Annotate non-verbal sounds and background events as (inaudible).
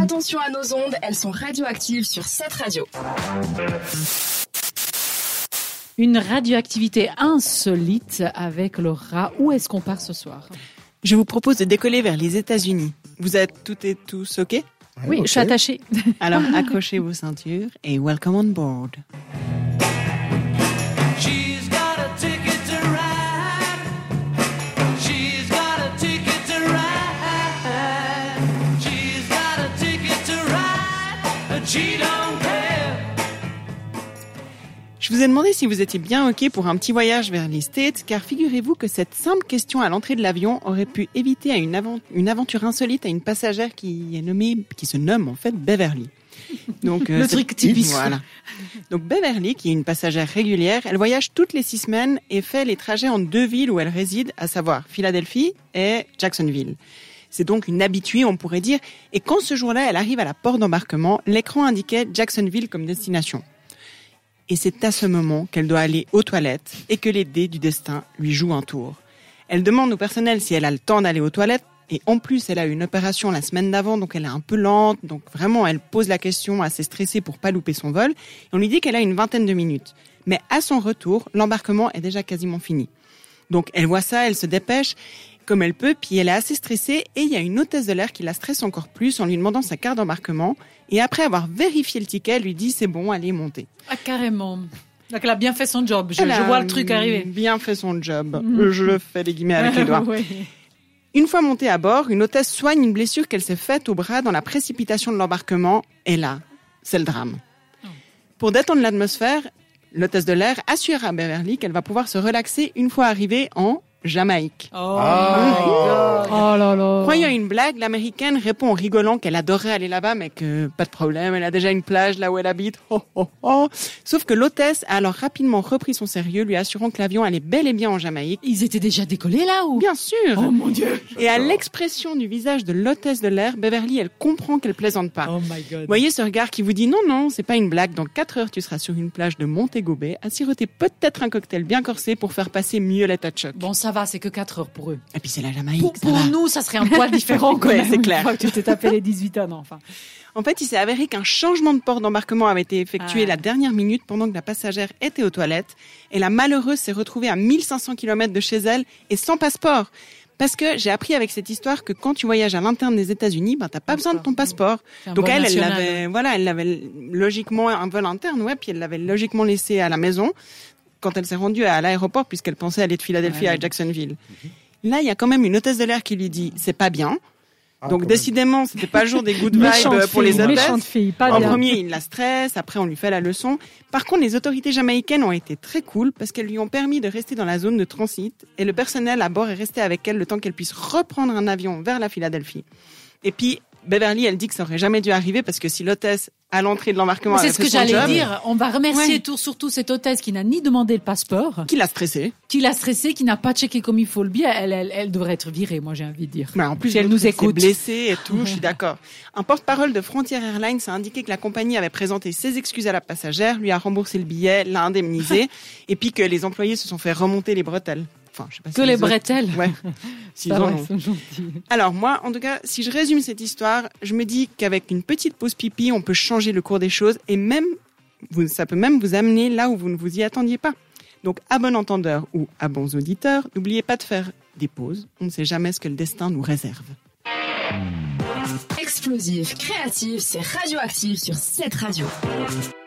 Attention à nos ondes, elles sont radioactives sur cette radio. Une radioactivité insolite avec Laura. Où est-ce qu'on part ce soir? Je vous propose de décoller vers les États-Unis. Vous êtes toutes et tous OK? Oui, je suis attachée. Alors (laughs) accrochez vos ceintures et welcome on board. Je vous ai demandé si vous étiez bien OK pour un petit voyage vers les States, car figurez-vous que cette simple question à l'entrée de l'avion aurait pu éviter à une, avant- une aventure insolite à une passagère qui est nommée, qui se nomme en fait Beverly. Donc, euh, Le truc typique. Voilà. Donc Beverly, qui est une passagère régulière, elle voyage toutes les six semaines et fait les trajets en deux villes où elle réside, à savoir Philadelphie et Jacksonville. C'est donc une habituée, on pourrait dire. Et quand ce jour-là, elle arrive à la porte d'embarquement, l'écran indiquait Jacksonville comme destination. Et c'est à ce moment qu'elle doit aller aux toilettes et que les dés du destin lui jouent un tour. Elle demande au personnel si elle a le temps d'aller aux toilettes et en plus elle a eu une opération la semaine d'avant donc elle est un peu lente donc vraiment elle pose la question assez stressée pour pas louper son vol et on lui dit qu'elle a une vingtaine de minutes. Mais à son retour, l'embarquement est déjà quasiment fini. Donc elle voit ça, elle se dépêche comme elle peut, puis elle est assez stressée et il y a une hôtesse de l'air qui la stresse encore plus en lui demandant sa carte d'embarquement et après avoir vérifié le ticket, elle lui dit c'est bon, allez monter. Ah, carrément. Donc, elle a bien fait son job. Je, vois le truc arriver. Bien fait son job. Mhm. Je fais les guillemets avec (laughs) les doigts. Ouais. Une fois montée à bord, une hôtesse soigne une blessure qu'elle s'est faite au bras dans la précipitation de l'embarquement. Et là, c'est le drame. Pour détendre l'atmosphère, l'hôtesse de l'air assure à Beverly qu'elle va pouvoir se relaxer une fois arrivée en Jamaïque. Oh, Ah. my God. Oh là là. Croyant à une blague, l'américaine répond en rigolant qu'elle adorerait aller là-bas, mais que pas de problème, elle a déjà une plage là où elle habite. (laughs) Oh, oh, oh. Sauf que l'hôtesse a alors rapidement repris son sérieux, lui assurant que l'avion allait bel et bien en Jamaïque. Ils étaient déjà décollés là ou? Bien sûr Oh mon dieu. Et à l'expression du visage de l'hôtesse de l'air, Beverly, elle comprend qu'elle plaisante pas. Oh my god. Vous voyez ce regard qui vous dit non, non, c'est pas une blague. Dans 4 heures, tu seras sur une plage de Montego Bay à siroter peut-être un cocktail bien corsé pour faire passer mieux l'état de choc. Bon, ça va, c'est que 4 heures pour eux. Et puis c'est la Jamaïque, Pour, ça nous, ça serait un poil différent (laughs) Ouais, c'est clair. que tu t'es tapé les 18 ans, enfin. En fait, il s'est avéré qu'un changement de port d'embarquement avait été effectué Ah. la dernière minute pendant que la passagère était aux toilettes. Et la malheureuse s'est retrouvée à 1500 km de chez elle et sans passeport. Parce que j'ai appris avec cette histoire que quand tu voyages à l'interne des États-Unis, ben t'as pas besoin de ton passeport. Donc elle, elle l'avait, voilà, elle l'avait logiquement un vol interne, ouais, puis elle l'avait logiquement laissé à la maison quand elle s'est rendue à l'aéroport puisqu'elle pensait aller de Philadelphie Ouais. à Jacksonville. Là, il y a quand même une hôtesse de l'air qui lui dit c'est pas bien. Ah, Donc décidément, c'était pas le jour des good (laughs) vibes pour les hôtesses. méchante fille, pas En bien. premier, il la stresse, après on lui fait la leçon. Par contre, les autorités jamaïcaines ont été très cool parce qu'elles lui ont permis de rester dans la zone de transit et le personnel à bord est resté avec elle le temps qu'elle puisse reprendre un avion vers la Philadelphie. Et puis, Beverly, elle dit que ça aurait jamais dû arriver parce que si l'hôtesse à l'entrée de l'embarquement C'est ce que j'allais dire. On va remercier Ouais. tout, surtout cette hôtesse qui n'a ni demandé le passeport, qui l'a stressé. qui l'a stressé, qui n'a pas checké comme il faut le bien. Elle, elle, elle devrait être virée, moi j'ai envie de dire. Mais en plus, elle nous écoute. blessée et tout, je suis (laughs) d'accord. Un porte-parole de Frontier Airlines a indiqué que la compagnie avait présenté ses excuses à la passagère, lui a remboursé le billet, l'a indemnisé, (laughs) et puis que les employés se sont fait remonter les bretelles. Enfin, je sais pas si Que les autres- bretelles. Ouais. (laughs) Alors moi, en tout cas, si je résume cette histoire, je me dis qu'avec une petite pause pipi, on peut changer le cours des choses et même, vous, ça peut même vous amener là où vous ne vous y attendiez pas. Donc à bon entendeur ou à bons auditeurs, n'oubliez pas de faire des pauses. On ne sait jamais ce que le destin nous réserve. Explosif, créatif, c'est radioactif sur cette radio.